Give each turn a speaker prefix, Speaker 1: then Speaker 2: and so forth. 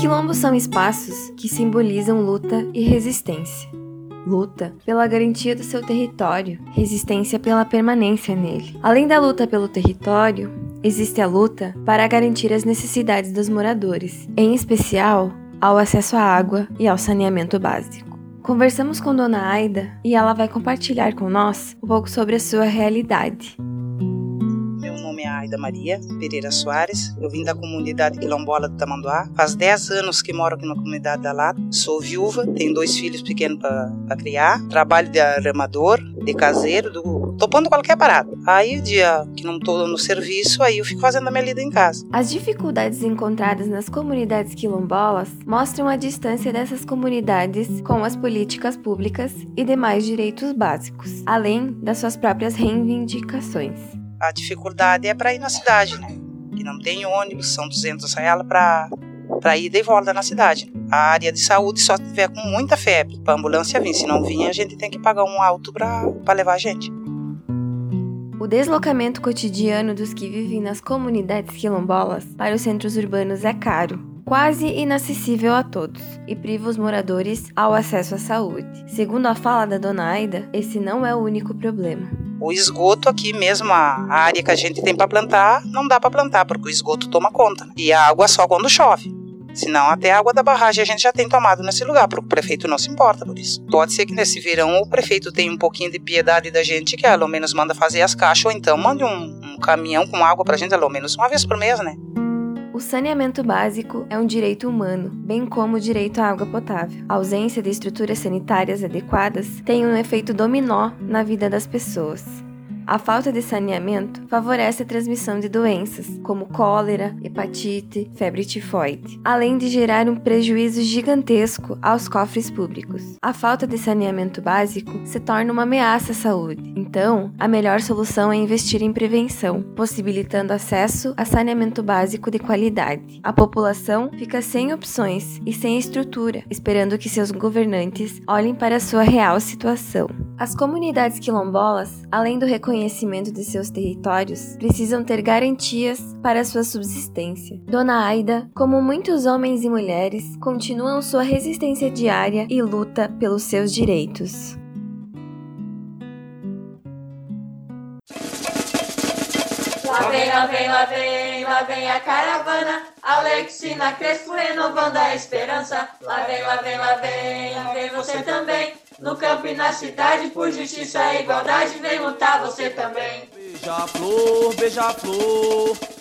Speaker 1: quilombos são espaços que simbolizam luta e resistência. Luta pela garantia do seu território, resistência pela permanência nele. Além da luta pelo território, existe a luta para garantir as necessidades dos moradores, em especial ao acesso à água e ao saneamento básico. Conversamos com Dona Aida e ela vai compartilhar com nós um pouco sobre a sua realidade.
Speaker 2: Aida Maria Pereira Soares. Eu vim da comunidade quilombola do Tamanduá. Faz 10 anos que moro aqui na comunidade da Lata. Sou viúva, tenho dois filhos pequenos para criar. Trabalho de armador, de caseiro, do, topando qualquer parada. Aí, dia que não estou no serviço, aí eu fico fazendo a minha lida em casa.
Speaker 1: As dificuldades encontradas nas comunidades quilombolas mostram a distância dessas comunidades com as políticas públicas e demais direitos básicos, além das suas próprias reivindicações
Speaker 2: a dificuldade é para ir na cidade, né? Que não tem ônibus, são 200 reais para para ir e volta na cidade. A área de saúde só tiver com muita febre para ambulância vir, se não vir a gente tem que pagar um alto para levar a gente.
Speaker 1: O deslocamento cotidiano dos que vivem nas comunidades quilombolas para os centros urbanos é caro, quase inacessível a todos, e priva os moradores ao acesso à saúde. Segundo a fala da dona Aida, esse não é o único problema.
Speaker 2: O esgoto aqui mesmo, a área que a gente tem para plantar, não dá para plantar, porque o esgoto toma conta. E a água só quando chove. Senão até a água da barragem a gente já tem tomado nesse lugar, porque o prefeito não se importa por isso. Pode ser que nesse verão o prefeito tenha um pouquinho de piedade da gente, que pelo menos manda fazer as caixas, ou então mande um, um caminhão com água pra gente, pelo menos uma vez por mês, né?
Speaker 1: O saneamento básico é um direito humano, bem como o direito à água potável. A ausência de estruturas sanitárias adequadas tem um efeito dominó na vida das pessoas. A falta de saneamento favorece a transmissão de doenças como cólera, hepatite, febre tifoide, além de gerar um prejuízo gigantesco aos cofres públicos. A falta de saneamento básico se torna uma ameaça à saúde. Então, a melhor solução é investir em prevenção, possibilitando acesso a saneamento básico de qualidade. A população fica sem opções e sem estrutura, esperando que seus governantes olhem para a sua real situação. As comunidades quilombolas, além do reconhecimento reconhecimento de seus territórios precisam ter garantias para sua subsistência. Dona Aida, como muitos homens e mulheres, continuam sua resistência diária e luta pelos seus direitos.
Speaker 3: Lá vem, lá vem, lá vem, lá vem a caravana. Alexina Crespo renovando a esperança. Lá vem, lá vem, lá vem, lá vem você também. No campo e na cidade, por justiça e igualdade, vem lutar você também.
Speaker 4: Beija-flor, beija-flor.